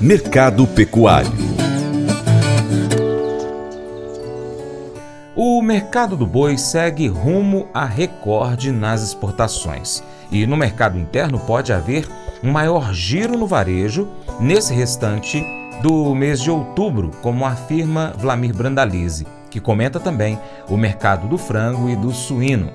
Mercado Pecuário O mercado do boi segue rumo a recorde nas exportações. E no mercado interno pode haver um maior giro no varejo nesse restante do mês de outubro, como afirma Vlamir Brandalize, que comenta também o mercado do frango e do suíno.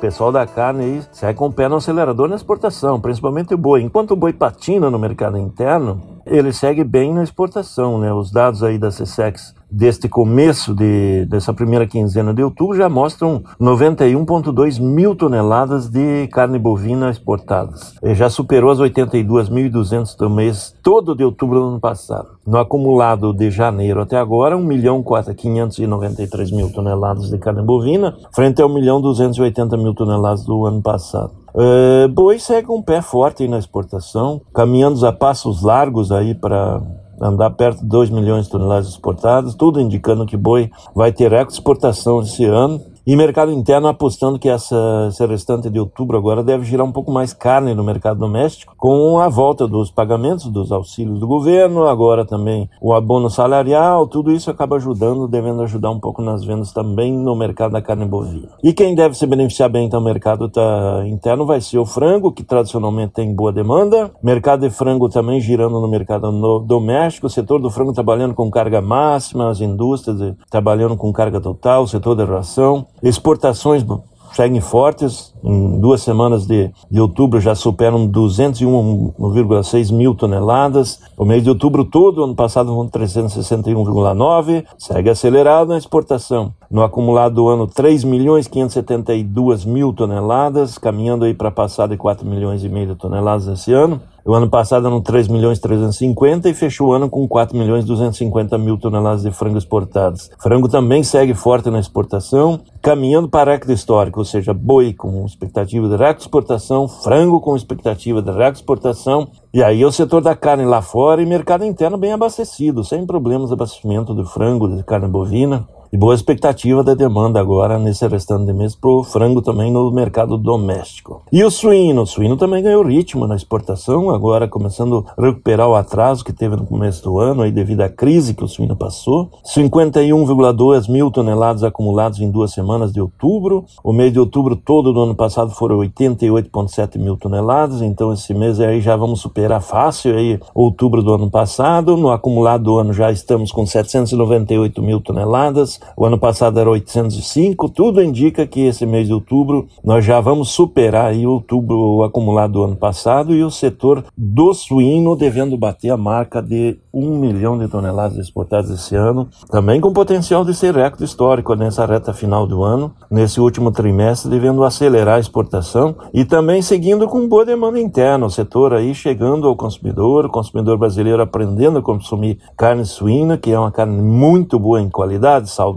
Pessoal da carne aí sai com o pé no acelerador na exportação, principalmente o boi. Enquanto o boi patina no mercado interno, ele segue bem na exportação, né? Os dados aí da CSEX deste começo de, dessa primeira quinzena de outubro já mostram 91,2 mil toneladas de carne bovina exportadas. E já superou as 82.200 do mês todo de outubro do ano passado. No acumulado de janeiro até agora, 1 milhão 593 mil toneladas de carne bovina, frente a 1 milhão 280 mil toneladas do ano passado. Uh, boi segue um pé forte na exportação, caminhando a passos largos aí para andar perto de 2 milhões de toneladas exportadas, tudo indicando que boi vai ter exportação esse ano. E mercado interno apostando que essa, restante de outubro agora deve girar um pouco mais carne no mercado doméstico, com a volta dos pagamentos dos auxílios do governo, agora também o abono salarial, tudo isso acaba ajudando, devendo ajudar um pouco nas vendas também no mercado da carne bovina. E quem deve se beneficiar bem então, mercado tá, interno vai ser o frango, que tradicionalmente tem boa demanda, mercado de frango também girando no mercado no, doméstico, o setor do frango trabalhando com carga máxima, as indústrias trabalhando com carga total, o setor da ração. Exportações seguem fortes. Em duas semanas de, de outubro já superam 201,6 mil toneladas. O mês de outubro todo, ano passado, foram 361,9. Segue acelerado na exportação. No acumulado do ano, 3 milhões 572 mil toneladas, caminhando aí para passar de 4 milhões e meio de toneladas esse ano. O ano passado eram 3 milhões 350 e fechou o ano com 4 milhões 250 mil toneladas de frango exportados. Frango também segue forte na exportação, caminhando para recorde histórico, ou seja, boi com expectativa de recorde exportação, frango com expectativa de recorde exportação, e aí o setor da carne lá fora e mercado interno bem abastecido, sem problemas de abastecimento de frango, de carne bovina e boa expectativa da demanda agora nesse restante de mês para o frango também no mercado doméstico. E o suíno? O suíno também ganhou ritmo na exportação, agora começando a recuperar o atraso que teve no começo do ano, aí devido à crise que o suíno passou. 51,2 mil toneladas acumulados em duas semanas de outubro. O mês de outubro todo do ano passado foram 88,7 mil toneladas, então esse mês aí já vamos superar fácil aí outubro do ano passado. No acumulado do ano já estamos com 798 mil toneladas o ano passado era 805, tudo indica que esse mês de outubro nós já vamos superar aí outubro acumulado do ano passado e o setor do suíno devendo bater a marca de um milhão de toneladas exportadas esse ano, também com potencial de ser recorde histórico nessa reta final do ano, nesse último trimestre devendo acelerar a exportação e também seguindo com boa demanda interna, o setor aí chegando ao consumidor, o consumidor brasileiro aprendendo a consumir carne suína, que é uma carne muito boa em qualidade, saudável,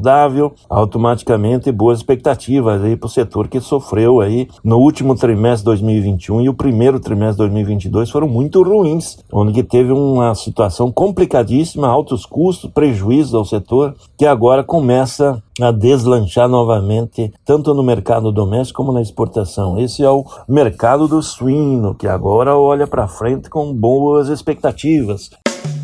automaticamente boas expectativas aí para o setor que sofreu aí no último trimestre de 2021 e o primeiro trimestre de 2022 foram muito ruins, onde teve uma situação complicadíssima, altos custos, prejuízos ao setor, que agora começa a deslanchar novamente, tanto no mercado doméstico como na exportação. Esse é o mercado do suíno, que agora olha para frente com boas expectativas.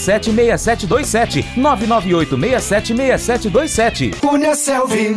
6727 998 67 6727. Cunha Selvi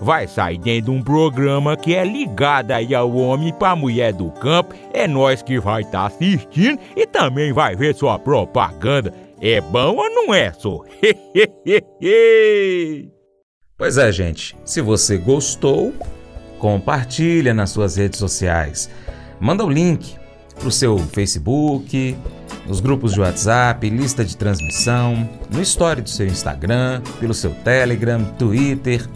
vai sair dentro de um programa que é ligado aí ao homem para mulher do campo. É nós que vai estar tá assistindo e também vai ver sua propaganda. É bom ou não é, só? Pois é, gente. Se você gostou, compartilha nas suas redes sociais. Manda o link para o seu Facebook, nos grupos de WhatsApp, lista de transmissão, no story do seu Instagram, pelo seu Telegram, Twitter.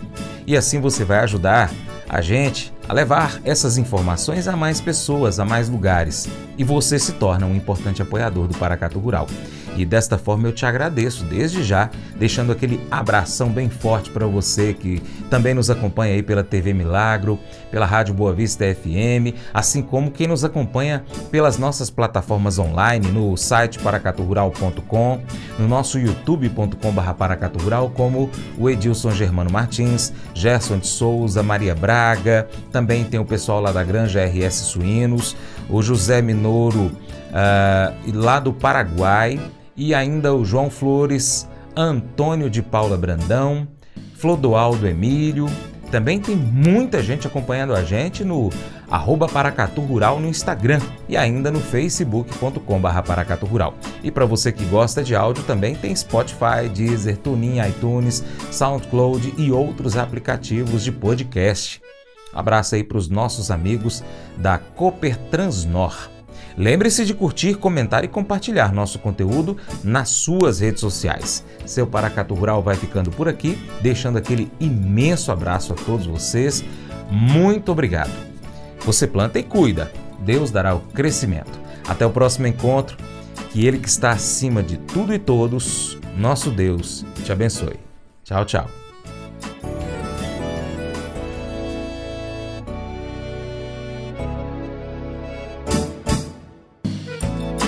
E assim você vai ajudar a gente a levar essas informações a mais pessoas, a mais lugares. E você se torna um importante apoiador do Paracatu Rural. E desta forma eu te agradeço desde já, deixando aquele abração bem forte para você que também nos acompanha aí pela TV Milagro, pela Rádio Boa Vista FM, assim como quem nos acompanha pelas nossas plataformas online, no site paracaturural.com, no nosso youtube.com.br paracaturural, como o Edilson Germano Martins, Gerson de Souza, Maria Braga, também tem o pessoal lá da Granja RS Suínos, o José Minoro, uh, lá do Paraguai, e ainda o João Flores, Antônio de Paula Brandão, Flodoaldo Emílio. Também tem muita gente acompanhando a gente no arroba Paracatu Rural no Instagram e ainda no facebook.com Paracatu Rural. E para você que gosta de áudio também tem Spotify, Deezer, TuneIn, iTunes, SoundCloud e outros aplicativos de podcast. Abraço aí para os nossos amigos da Cooper Transnor. Lembre-se de curtir, comentar e compartilhar nosso conteúdo nas suas redes sociais. Seu Paracato Rural vai ficando por aqui, deixando aquele imenso abraço a todos vocês. Muito obrigado. Você planta e cuida, Deus dará o crescimento. Até o próximo encontro. Que Ele que está acima de tudo e todos, nosso Deus, te abençoe. Tchau, tchau.